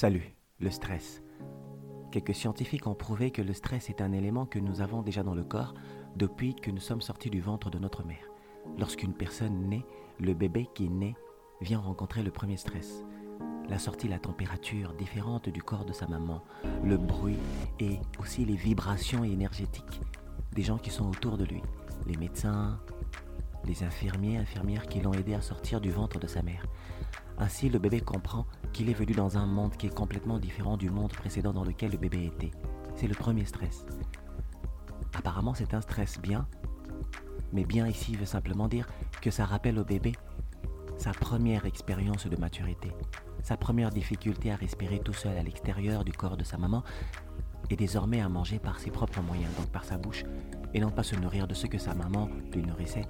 Salut, le stress. Quelques scientifiques ont prouvé que le stress est un élément que nous avons déjà dans le corps depuis que nous sommes sortis du ventre de notre mère. Lorsqu'une personne naît, le bébé qui naît vient rencontrer le premier stress. La sortie, la température différente du corps de sa maman, le bruit et aussi les vibrations énergétiques des gens qui sont autour de lui, les médecins, les infirmiers, infirmières qui l'ont aidé à sortir du ventre de sa mère. Ainsi, le bébé comprend qu'il est venu dans un monde qui est complètement différent du monde précédent dans lequel le bébé était. C'est le premier stress. Apparemment, c'est un stress bien, mais bien ici veut simplement dire que ça rappelle au bébé sa première expérience de maturité, sa première difficulté à respirer tout seul à l'extérieur du corps de sa maman et désormais à manger par ses propres moyens, donc par sa bouche, et non pas se nourrir de ce que sa maman lui nourrissait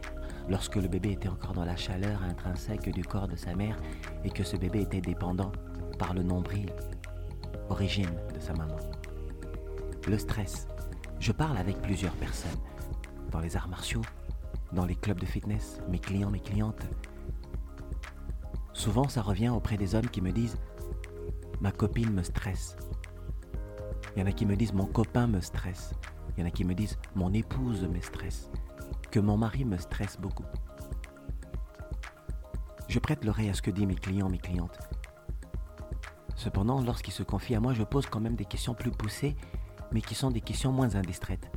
lorsque le bébé était encore dans la chaleur intrinsèque du corps de sa mère et que ce bébé était dépendant par le nombril, origine de sa maman. Le stress. Je parle avec plusieurs personnes, dans les arts martiaux, dans les clubs de fitness, mes clients, mes clientes. Souvent, ça revient auprès des hommes qui me disent Ma copine me stresse. Il y en a qui me disent Mon copain me stresse. Il y en a qui me disent Mon épouse me stresse que mon mari me stresse beaucoup. Je prête l'oreille à ce que disent mes clients, mes clientes. Cependant, lorsqu'ils se confient à moi, je pose quand même des questions plus poussées, mais qui sont des questions moins indistraites.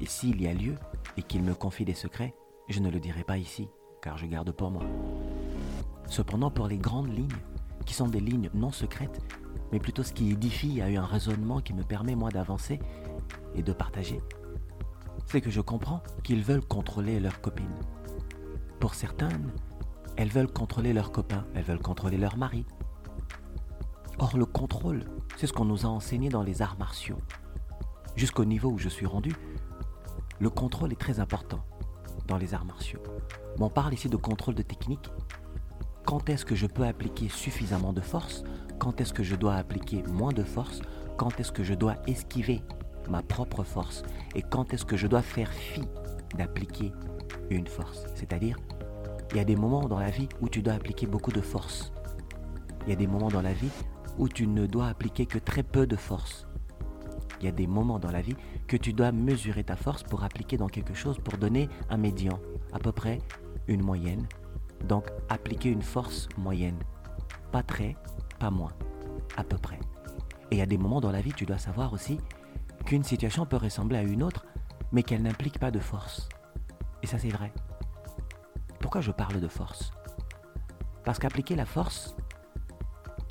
Et s'il y a lieu, et qu'ils me confient des secrets, je ne le dirai pas ici, car je garde pour moi. Cependant, pour les grandes lignes, qui sont des lignes non secrètes, mais plutôt ce qui édifie a eu un raisonnement qui me permet moi d'avancer et de partager, c'est que je comprends qu'ils veulent contrôler leur copine. Pour certaines, elles veulent contrôler leurs copains, elles veulent contrôler leur mari. Or, le contrôle, c'est ce qu'on nous a enseigné dans les arts martiaux. Jusqu'au niveau où je suis rendu, le contrôle est très important dans les arts martiaux. on parle ici de contrôle de technique. Quand est-ce que je peux appliquer suffisamment de force Quand est-ce que je dois appliquer moins de force? Quand est-ce que je dois esquiver ma propre force? Et quand est-ce que je dois faire fi d'appliquer une force? C'est-à-dire, il y a des moments dans la vie où tu dois appliquer beaucoup de force. Il y a des moments dans la vie où tu ne dois appliquer que très peu de force. Il y a des moments dans la vie que tu dois mesurer ta force pour appliquer dans quelque chose, pour donner un médian, à peu près une moyenne. Donc appliquer une force moyenne. Pas très, moins, à peu près. Et a des moments dans la vie, tu dois savoir aussi qu'une situation peut ressembler à une autre, mais qu'elle n'implique pas de force. Et ça c'est vrai. Pourquoi je parle de force? Parce qu'appliquer la force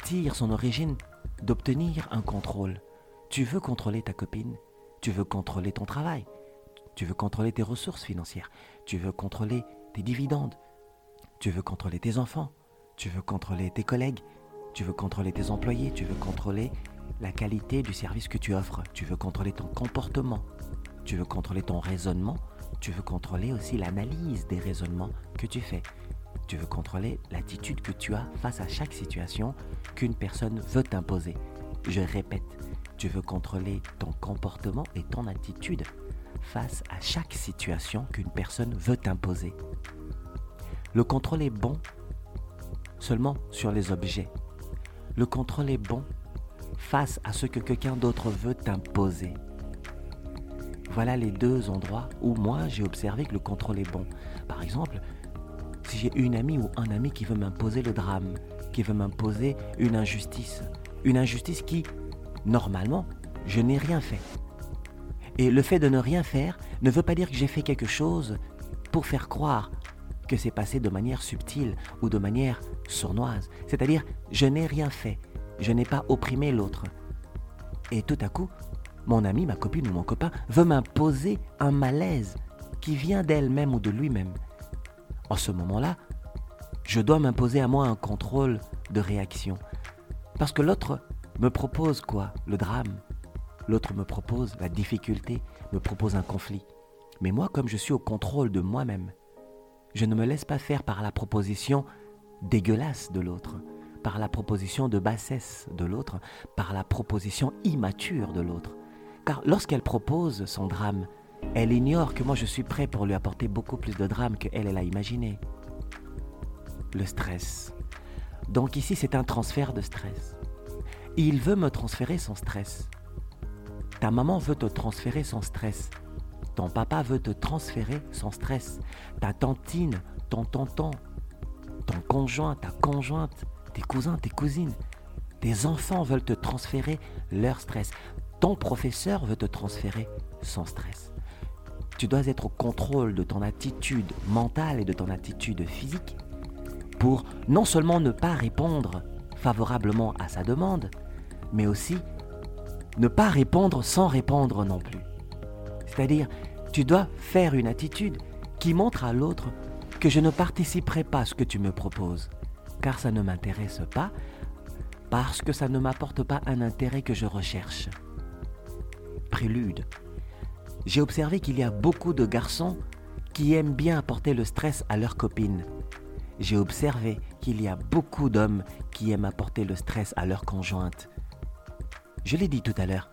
tire son origine d'obtenir un contrôle. Tu veux contrôler ta copine, tu veux contrôler ton travail, tu veux contrôler tes ressources financières, tu veux contrôler tes dividendes, tu veux contrôler tes enfants, tu veux contrôler tes collègues, tu veux contrôler tes employés, tu veux contrôler la qualité du service que tu offres. Tu veux contrôler ton comportement. Tu veux contrôler ton raisonnement. Tu veux contrôler aussi l'analyse des raisonnements que tu fais. Tu veux contrôler l'attitude que tu as face à chaque situation qu'une personne veut t'imposer. Je répète, tu veux contrôler ton comportement et ton attitude face à chaque situation qu'une personne veut t'imposer. Le contrôle est bon seulement sur les objets. Le contrôle est bon face à ce que quelqu'un d'autre veut t'imposer. Voilà les deux endroits où moi j'ai observé que le contrôle est bon. Par exemple, si j'ai une amie ou un ami qui veut m'imposer le drame, qui veut m'imposer une injustice, une injustice qui, normalement, je n'ai rien fait. Et le fait de ne rien faire ne veut pas dire que j'ai fait quelque chose pour faire croire que c'est passé de manière subtile ou de manière sournoise. C'est-à-dire, je n'ai rien fait je n'ai pas opprimé l'autre. Et tout à coup, mon ami, ma copine ou mon copain veut m'imposer un malaise qui vient d'elle-même ou de lui-même. En ce moment-là, je dois m'imposer à moi un contrôle de réaction. Parce que l'autre me propose quoi? Le drame. L'autre me propose la difficulté, me propose un conflit. Mais moi, comme je suis au contrôle de moi-même, je ne me laisse pas faire par la proposition dégueulasse de l'autre par la proposition de bassesse de l'autre, par la proposition immature de l'autre. Car lorsqu'elle propose son drame, elle ignore que moi je suis prêt pour lui apporter beaucoup plus de drame que elle, elle a imaginé. Le stress. Donc ici c'est un transfert de stress. il veut me transférer son stress. Ta maman veut te transférer son stress. Ton papa veut te transférer son stress. Ta tantine, ton tonton, ton conjoint, ta conjointe, tes cousins, tes cousines, tes enfants veulent te transférer leur stress. Ton professeur veut te transférer son stress. Tu dois être au contrôle de ton attitude mentale et de ton attitude physique pour non seulement ne pas répondre favorablement à sa demande, mais aussi ne pas répondre sans répondre non plus. C'est-à-dire, tu dois faire une attitude qui montre à l'autre que je ne participerai pas à ce que tu me proposes, car ça ne m'intéresse pas, parce que ça ne m'apporte pas un intérêt que je recherche. Prélude. J'ai observé qu'il y a beaucoup de garçons qui aiment bien apporter le stress à leurs copines. J'ai observé qu'il y a beaucoup d'hommes qui aiment apporter le stress à leur conjointe. Je l'ai dit tout à l'heure.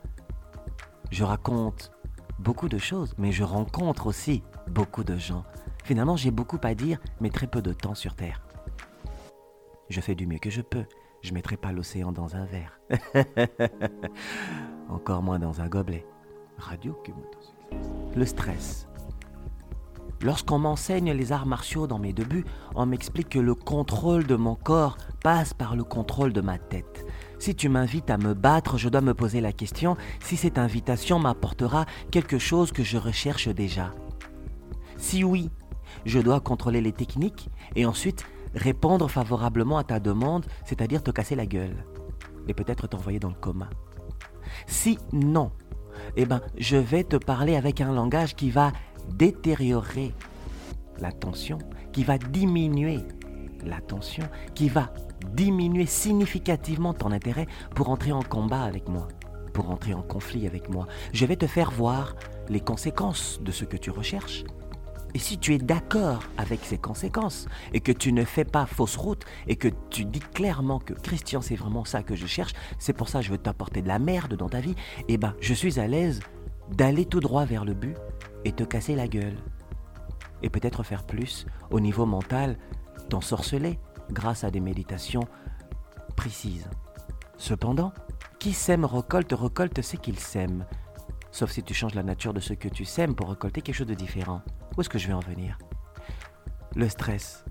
Je raconte beaucoup de choses, mais je rencontre aussi beaucoup de gens. Finalement, j'ai beaucoup à dire, mais très peu de temps sur Terre. Je fais du mieux que je peux. Je ne mettrai pas l'océan dans un verre. Encore moins dans un gobelet. Radio Le stress. Lorsqu'on m'enseigne les arts martiaux dans mes débuts, on m'explique que le contrôle de mon corps passe par le contrôle de ma tête. Si tu m'invites à me battre, je dois me poser la question si cette invitation m'apportera quelque chose que je recherche déjà. Si oui, je dois contrôler les techniques et ensuite répondre favorablement à ta demande, c'est-à-dire te casser la gueule et peut-être t'envoyer dans le coma. Si non, eh ben, je vais te parler avec un langage qui va détériorer la tension, qui va diminuer la tension, qui va diminuer significativement ton intérêt pour entrer en combat avec moi, pour entrer en conflit avec moi. Je vais te faire voir les conséquences de ce que tu recherches. Et si tu es d'accord avec ces conséquences et que tu ne fais pas fausse route et que tu dis clairement que Christian c'est vraiment ça que je cherche, c'est pour ça que je veux t'apporter de la merde dans ta vie, eh ben je suis à l'aise d'aller tout droit vers le but et te casser la gueule. Et peut-être faire plus au niveau mental, t'ensorceler grâce à des méditations précises. Cependant, qui sème récolte, récolte ce qu'il sème. Sauf si tu changes la nature de ce que tu sèmes pour récolter quelque chose de différent. Où est-ce que je vais en venir? Le stress.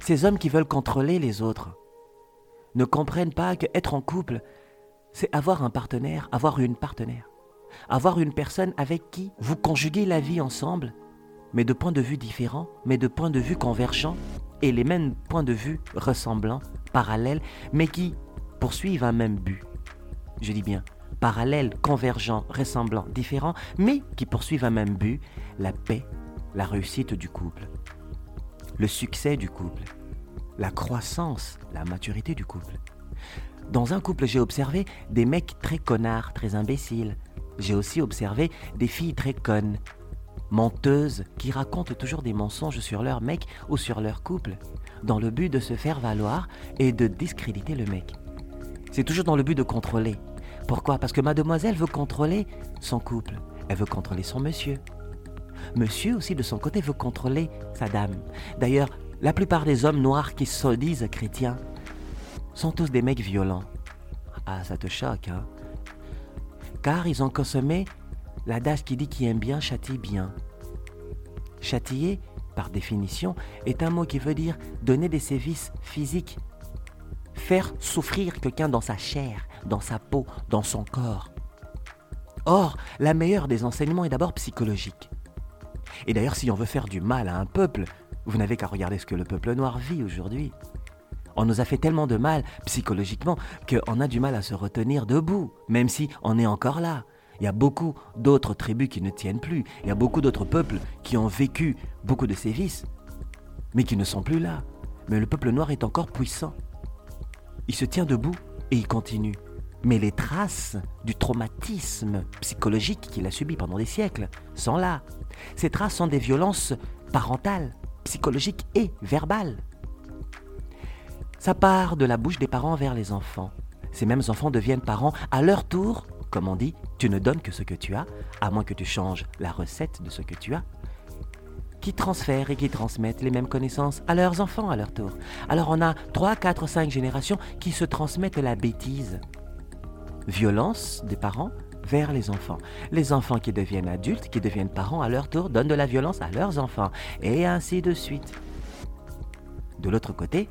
Ces hommes qui veulent contrôler les autres ne comprennent pas qu'être en couple, c'est avoir un partenaire, avoir une partenaire. Avoir une personne avec qui vous conjuguez la vie ensemble, mais de points de vue différents, mais de points de vue convergents, et les mêmes points de vue ressemblants, parallèles, mais qui poursuivent un même but. Je dis bien parallèles, convergents, ressemblants, différents, mais qui poursuivent un même but, la paix, la réussite du couple, le succès du couple, la croissance, la maturité du couple. Dans un couple, j'ai observé des mecs très connards, très imbéciles. J'ai aussi observé des filles très connes, menteuses qui racontent toujours des mensonges sur leur mec ou sur leur couple, dans le but de se faire valoir et de discréditer le mec. C'est toujours dans le but de contrôler. Pourquoi? Parce que mademoiselle veut contrôler son couple, elle veut contrôler son monsieur. Monsieur aussi de son côté veut contrôler sa dame. D'ailleurs, la plupart des hommes noirs qui se disent chrétiens sont tous des mecs violents. Ah, ça te choque, hein? Car ils ont consommé l'adage qui dit qui aime bien châtie bien. Châtiller, par définition, est un mot qui veut dire donner des sévices physiques, faire souffrir quelqu'un dans sa chair, dans sa peau, dans son corps. Or, la meilleure des enseignements est d'abord psychologique. Et d'ailleurs, si on veut faire du mal à un peuple, vous n'avez qu'à regarder ce que le peuple noir vit aujourd'hui. On nous a fait tellement de mal psychologiquement qu'on a du mal à se retenir debout, même si on est encore là. Il y a beaucoup d'autres tribus qui ne tiennent plus. Il y a beaucoup d'autres peuples qui ont vécu beaucoup de sévices, mais qui ne sont plus là. Mais le peuple noir est encore puissant. Il se tient debout et il continue. Mais les traces du traumatisme psychologique qu'il a subi pendant des siècles sont là. Ces traces sont des violences parentales, psychologiques et verbales. Ça part de la bouche des parents vers les enfants. Ces mêmes enfants deviennent parents à leur tour comme on dit, tu ne donnes que ce que tu as, à moins que tu changes la recette de ce que tu as, qui transfèrent et qui transmettent les mêmes connaissances à leurs enfants à leur tour. Alors on a 3, 4, 5 générations qui se transmettent la bêtise. violence des parents vers les enfants. Les enfants qui deviennent adultes, qui deviennent parents à leur tour, donnent de la violence à leurs enfants, et ainsi de suite. De l'autre côté,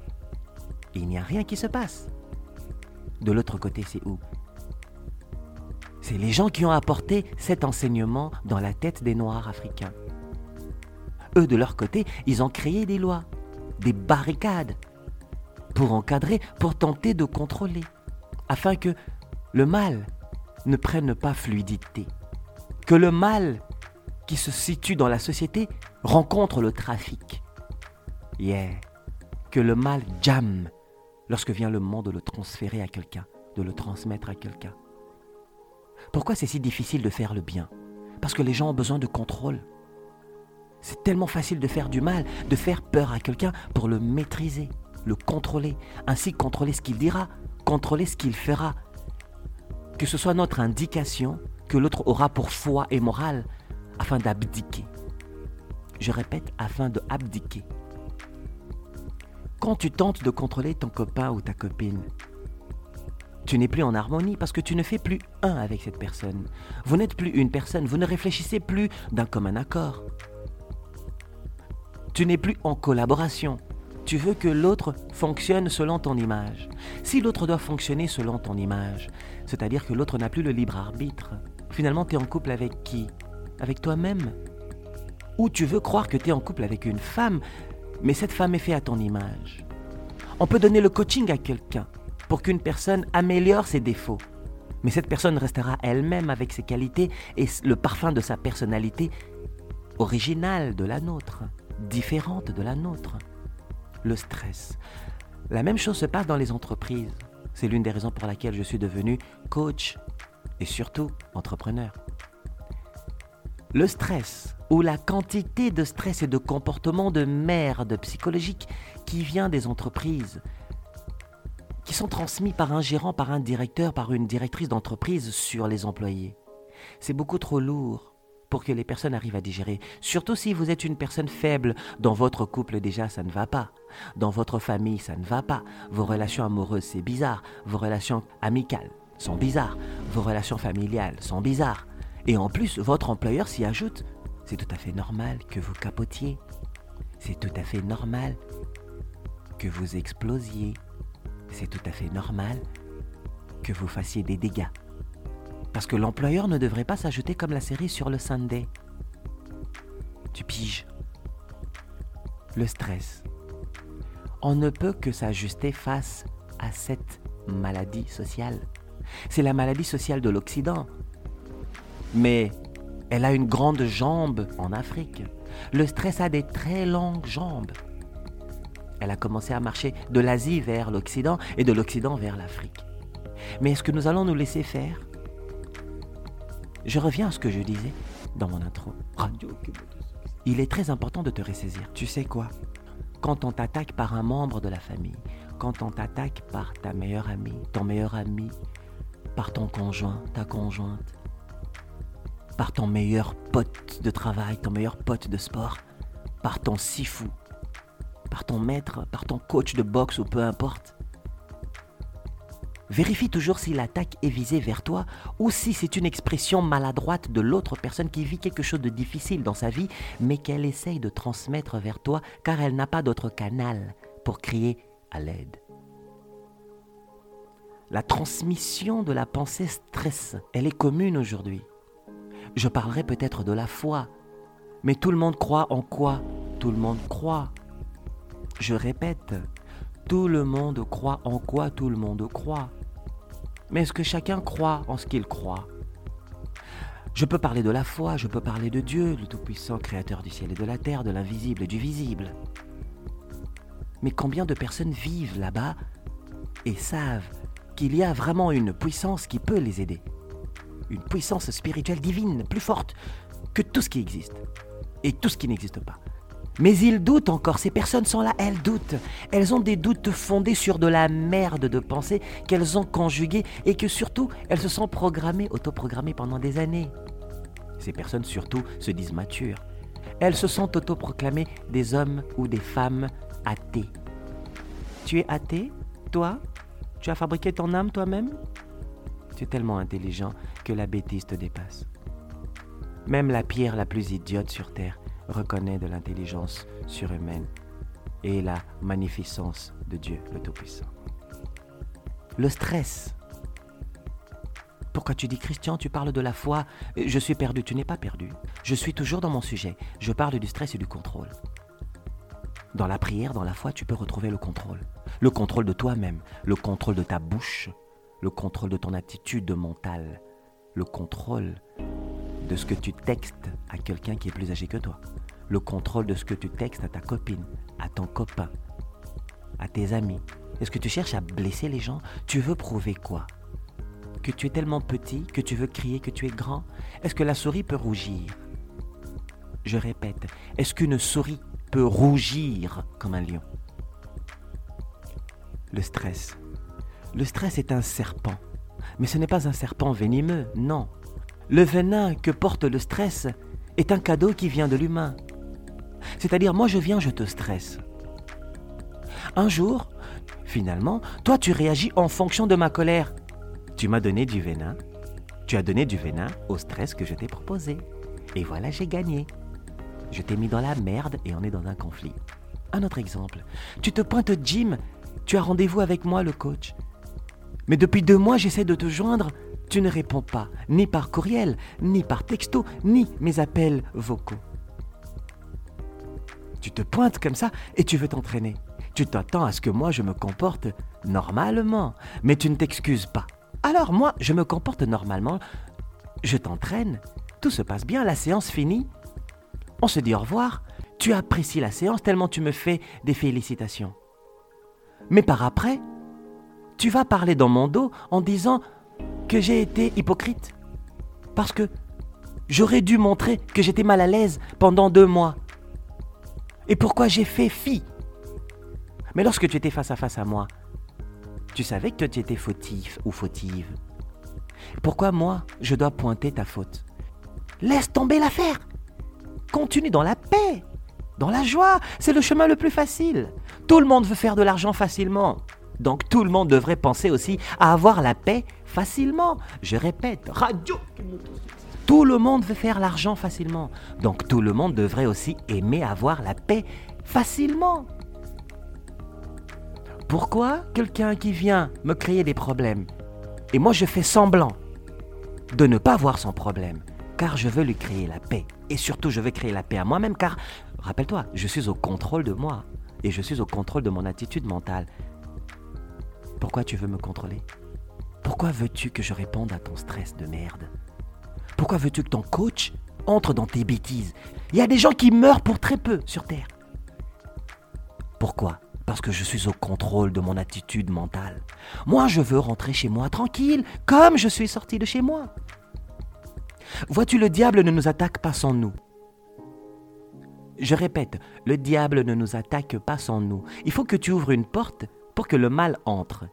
il n'y a rien qui se passe. De l'autre côté, c'est où? C'est les gens qui ont apporté cet enseignement dans la tête des Noirs africains. Eux, de leur côté, ils ont créé des lois, des barricades, pour encadrer, pour tenter de contrôler, afin que le mal ne prenne pas fluidité, que le mal qui se situe dans la société rencontre le trafic. Yeah. Que le mal jamme lorsque vient le moment de le transférer à quelqu'un, de le transmettre à quelqu'un. Pourquoi c'est si difficile de faire le bien? Parce que les gens ont besoin de contrôle. C'est tellement facile de faire du mal, de faire peur à quelqu'un pour le maîtriser, le contrôler, ainsi contrôler ce qu'il dira, contrôler ce qu'il fera. Que ce soit notre indication que l'autre aura pour foi et morale afin d'abdiquer. Je répète, afin de abdiquer. Quand tu tentes de contrôler ton copain ou ta copine, tu n'es plus en harmonie parce que tu ne fais plus un avec cette personne. Vous n'êtes plus une personne, vous ne réfléchissez plus d'un commun accord. Tu n'es plus en collaboration. Tu veux que l'autre fonctionne selon ton image. Si l'autre doit fonctionner selon ton image, c'est-à-dire que l'autre n'a plus le libre arbitre, finalement tu es en couple avec qui? Avec toi-même Ou tu veux croire que tu es en couple avec une femme mais cette femme est faite à ton image. On peut donner le coaching à quelqu'un pour qu'une personne améliore ses défauts. Mais cette personne restera elle-même avec ses qualités et le parfum de sa personnalité originale de la nôtre, différente de la nôtre. Le stress. La même chose se passe dans les entreprises. C'est l'une des raisons pour laquelle je suis devenu coach et surtout entrepreneur. Le stress ou la quantité de stress et de comportement de merde psychologique qui vient des entreprises, qui sont transmis par un gérant, par un directeur, par une directrice d'entreprise sur les employés. C'est beaucoup trop lourd pour que les personnes arrivent à digérer. Surtout si vous êtes une personne faible. Dans votre couple déjà, ça ne va pas. Dans votre famille, ça ne va pas. Vos relations amoureuses, c'est bizarre. Vos relations amicales sont bizarres. Vos relations familiales sont bizarres. Et en plus, votre employeur s'y ajoute c'est tout à fait normal que vous capotiez. C'est tout à fait normal que vous explosiez. C'est tout à fait normal que vous fassiez des dégâts. Parce que l'employeur ne devrait pas s'ajouter comme la série sur le Sunday. Tu piges. Le stress. On ne peut que s'ajuster face à cette maladie sociale. C'est la maladie sociale de l'Occident. Mais elle a une grande jambe en Afrique. Le stress a des très longues jambes. Elle a commencé à marcher de l'Asie vers l'Occident et de l'Occident vers l'Afrique. Mais est-ce que nous allons nous laisser faire? Je reviens à ce que je disais dans mon intro. Radio. Il est très important de te ressaisir. Tu sais quoi? Quand on t'attaque par un membre de la famille, quand on t'attaque par ta meilleure amie, ton meilleur ami, par ton conjoint, ta conjointe, par ton meilleur pote de travail, ton meilleur pote de sport, par ton sifu, par ton maître, par ton coach de boxe ou peu importe. Vérifie toujours si l'attaque est visée vers toi ou si c'est une expression maladroite de l'autre personne qui vit quelque chose de difficile dans sa vie, mais qu'elle essaye de transmettre vers toi car elle n'a pas d'autre canal pour crier à l'aide. La transmission de la pensée stress, elle est commune aujourd'hui je parlerai peut-être de la foi. Mais tout le monde croit en quoi? Tout le monde croit. Je répète, tout le monde croit en quoi tout le monde croit. Mais est-ce que chacun croit en ce qu'il croit? Je peux parler de la foi, je peux parler de Dieu, le Tout-Puissant Créateur du ciel et de la terre, de l'invisible et du visible. Mais combien de personnes vivent là-bas et savent qu'il y a vraiment une puissance qui peut les aider? Une puissance spirituelle divine plus forte que tout ce qui existe et tout ce qui n'existe pas. Mais ils doutent encore, ces personnes sont là, elles doutent. Elles ont des doutes fondés sur de la merde de pensée qu'elles ont conjuguée et que surtout, elles se sont programmées, autoprogrammées pendant des années. Ces personnes surtout se disent matures. Elles se sont autoproclamées des hommes ou des femmes athées. Tu es athée, toi? Tu as fabriqué ton âme toi-même? Tu es tellement intelligent que la bêtise te dépasse. Même la pierre la plus idiote sur Terre reconnaît de l'intelligence surhumaine et la magnificence de Dieu le Tout-Puissant. Le stress. Pourquoi tu dis Christian, tu parles de la foi? Je suis perdu, tu n'es pas perdu. Je suis toujours dans mon sujet. Je parle du stress et du contrôle. Dans la prière, dans la foi, tu peux retrouver le contrôle. Le contrôle de toi-même, le contrôle de ta bouche, le contrôle de ton attitude mentale, le contrôle de ce que tu textes à quelqu'un qui est plus âgé que toi, le contrôle de ce que tu textes à ta copine, à ton copain, à tes amis. Est-ce que tu cherches à blesser les gens? Tu veux prouver quoi? Que tu es tellement petit que tu veux crier que tu es grand? Est-ce que la souris peut rougir? Je répète, est-ce qu'une souris peut rougir comme un lion? Le stress. Le stress est un serpent. Mais ce n'est pas un serpent venimeux, non. Le venin que porte le stress est un cadeau qui vient de l'humain. C'est-à-dire, moi je viens, je te stresse. Un jour, finalement, toi tu réagis en fonction de ma colère. Tu m'as donné du venin. Tu as donné du venin au stress que je t'ai proposé. Et voilà, j'ai gagné. Je t'ai mis dans la merde et on est dans un conflit. Un autre exemple. Tu te pointes Jim, tu as rendez-vous avec moi, le coach. Mais depuis deux mois, j'essaie de te joindre. Tu ne réponds pas, ni par courriel, ni par texto, ni mes appels vocaux. Tu te pointes comme ça et tu veux t'entraîner. Tu t'attends à ce que moi je me comporte normalement, mais tu ne t'excuses pas. Alors moi, je me comporte normalement, je t'entraîne, tout se passe bien, la séance finie, on se dit au revoir, tu apprécies la séance tellement tu me fais des félicitations. Mais par après, tu vas parler dans mon dos en disant que j'ai été hypocrite. Parce que j'aurais dû montrer que j'étais mal à l'aise pendant deux mois. Et pourquoi j'ai fait fi? Mais lorsque tu étais face à face à moi, tu savais que tu étais fautif ou fautive. Pourquoi moi, je dois pointer ta faute? Laisse tomber l'affaire. Continue dans la paix, dans la joie. C'est le chemin le plus facile. Tout le monde veut faire de l'argent facilement. Donc tout le monde devrait penser aussi à avoir la paix facilement. Je répète, radio. Tout le monde veut faire l'argent facilement. Donc tout le monde devrait aussi aimer avoir la paix facilement. Pourquoi quelqu'un qui vient me créer des problèmes et moi je fais semblant de ne pas voir son problème car je veux lui créer la paix et surtout je veux créer la paix à moi-même car rappelle-toi, je suis au contrôle de moi et je suis au contrôle de mon attitude mentale. Pourquoi tu veux me contrôler? Pourquoi veux-tu que je réponde à ton stress de merde? Pourquoi veux-tu que ton coach entre dans tes bêtises? Il y a des gens qui meurent pour très peu sur Terre. Pourquoi? Parce que je suis au contrôle de mon attitude mentale. Moi, je veux rentrer chez moi tranquille, comme je suis sorti de chez moi. Vois-tu, le diable ne nous attaque pas sans nous. Je répète, le diable ne nous attaque pas sans nous. Il faut que tu ouvres une porte pour que le mal entre.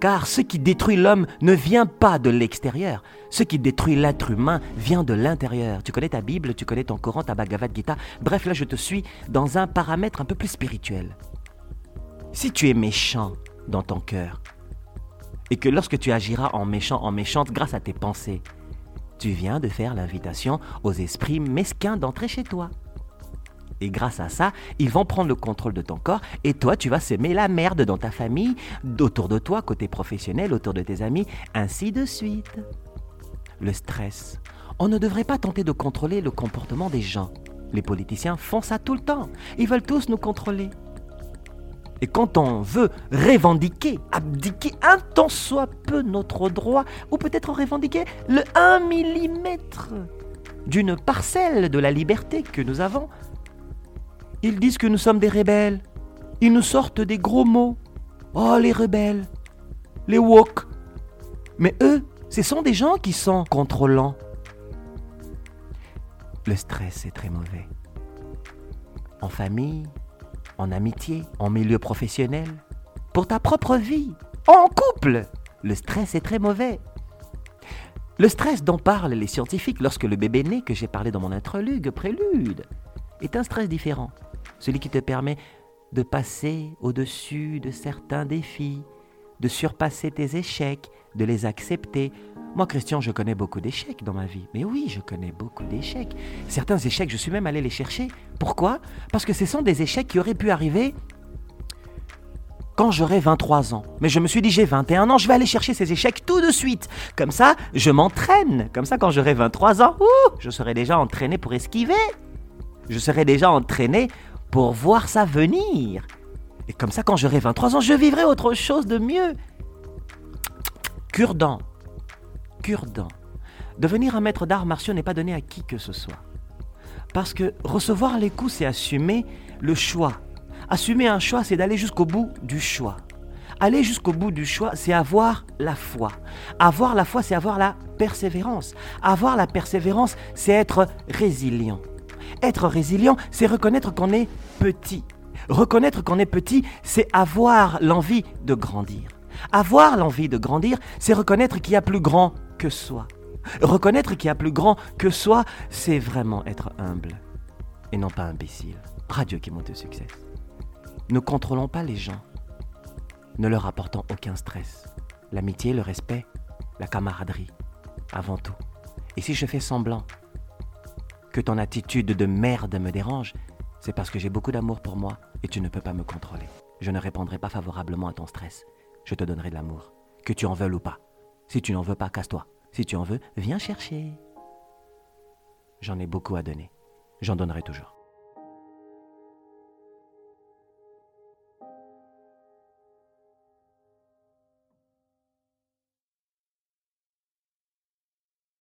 Car ce qui détruit l'homme ne vient pas de l'extérieur. Ce qui détruit l'être humain vient de l'intérieur. Tu connais ta Bible, tu connais ton Coran, ta Bhagavad Gita. Bref, là, je te suis dans un paramètre un peu plus spirituel. Si tu es méchant dans ton cœur, et que lorsque tu agiras en méchant, en méchante, grâce à tes pensées, tu viens de faire l'invitation aux esprits mesquins d'entrer chez toi. Et grâce à ça, ils vont prendre le contrôle de ton corps et toi, tu vas semer la merde dans ta famille, autour de toi, côté professionnel, autour de tes amis, ainsi de suite. Le stress. On ne devrait pas tenter de contrôler le comportement des gens. Les politiciens font ça tout le temps. Ils veulent tous nous contrôler. Et quand on veut revendiquer, abdiquer un tant soit peu notre droit, ou peut-être revendiquer le 1 mm d'une parcelle de la liberté que nous avons, ils disent que nous sommes des rebelles. Ils nous sortent des gros mots. Oh, les rebelles. Les woke. Mais eux, ce sont des gens qui sont contrôlants. Le stress est très mauvais. En famille, en amitié, en milieu professionnel, pour ta propre vie, en couple, le stress est très mauvais. Le stress dont parlent les scientifiques lorsque le bébé naît, que j'ai parlé dans mon introlude, prélude, est un stress différent celui qui te permet de passer au-dessus de certains défis, de surpasser tes échecs, de les accepter. Moi, Christian, je connais beaucoup d'échecs dans ma vie. Mais oui, je connais beaucoup d'échecs. Certains échecs, je suis même allé les chercher. Pourquoi? Parce que ce sont des échecs qui auraient pu arriver quand j'aurai 23 ans. Mais je me suis dit, j'ai 21 ans, je vais aller chercher ces échecs tout de suite. Comme ça, je m'entraîne. Comme ça, quand j'aurai 23 ans, je serai déjà entraîné pour esquiver. Je serai déjà entraîné voir ça venir. Et comme ça, quand j'aurai 23 ans, je vivrai autre chose de mieux. Cure-dent. Cure-dent. Devenir un maître d'arts martiaux n'est pas donné à qui que ce soit. Parce que recevoir les coups, c'est assumer le choix Assumer un choix, c'est d'aller jusqu'au bout du choix. Aller jusqu'au bout du choix, c'est avoir la foi. Avoir la foi, c'est avoir la persévérance. Avoir la persévérance, c'est être résilient. Être résilient, c'est reconnaître qu'on est petit. Reconnaître qu'on est petit, c'est avoir l'envie de grandir. Avoir l'envie de grandir, c'est reconnaître qu'il y a plus grand que soi. Reconnaître qu'il y a plus grand que soi, c'est vraiment être humble et non pas imbécile. Radio qui monte au succès. Ne contrôlons pas les gens, ne leur apportons aucun stress. L'amitié, le respect, la camaraderie, avant tout. Et si je fais semblant que ton attitude de merde me dérange, c'est parce que j'ai beaucoup d'amour pour moi et tu ne peux pas me contrôler. Je ne répondrai pas favorablement à ton stress. Je te donnerai de l'amour, que tu en veuilles ou pas. Si tu n'en veux pas, casse-toi. Si tu en veux, viens chercher. J'en ai beaucoup à donner. J'en donnerai toujours.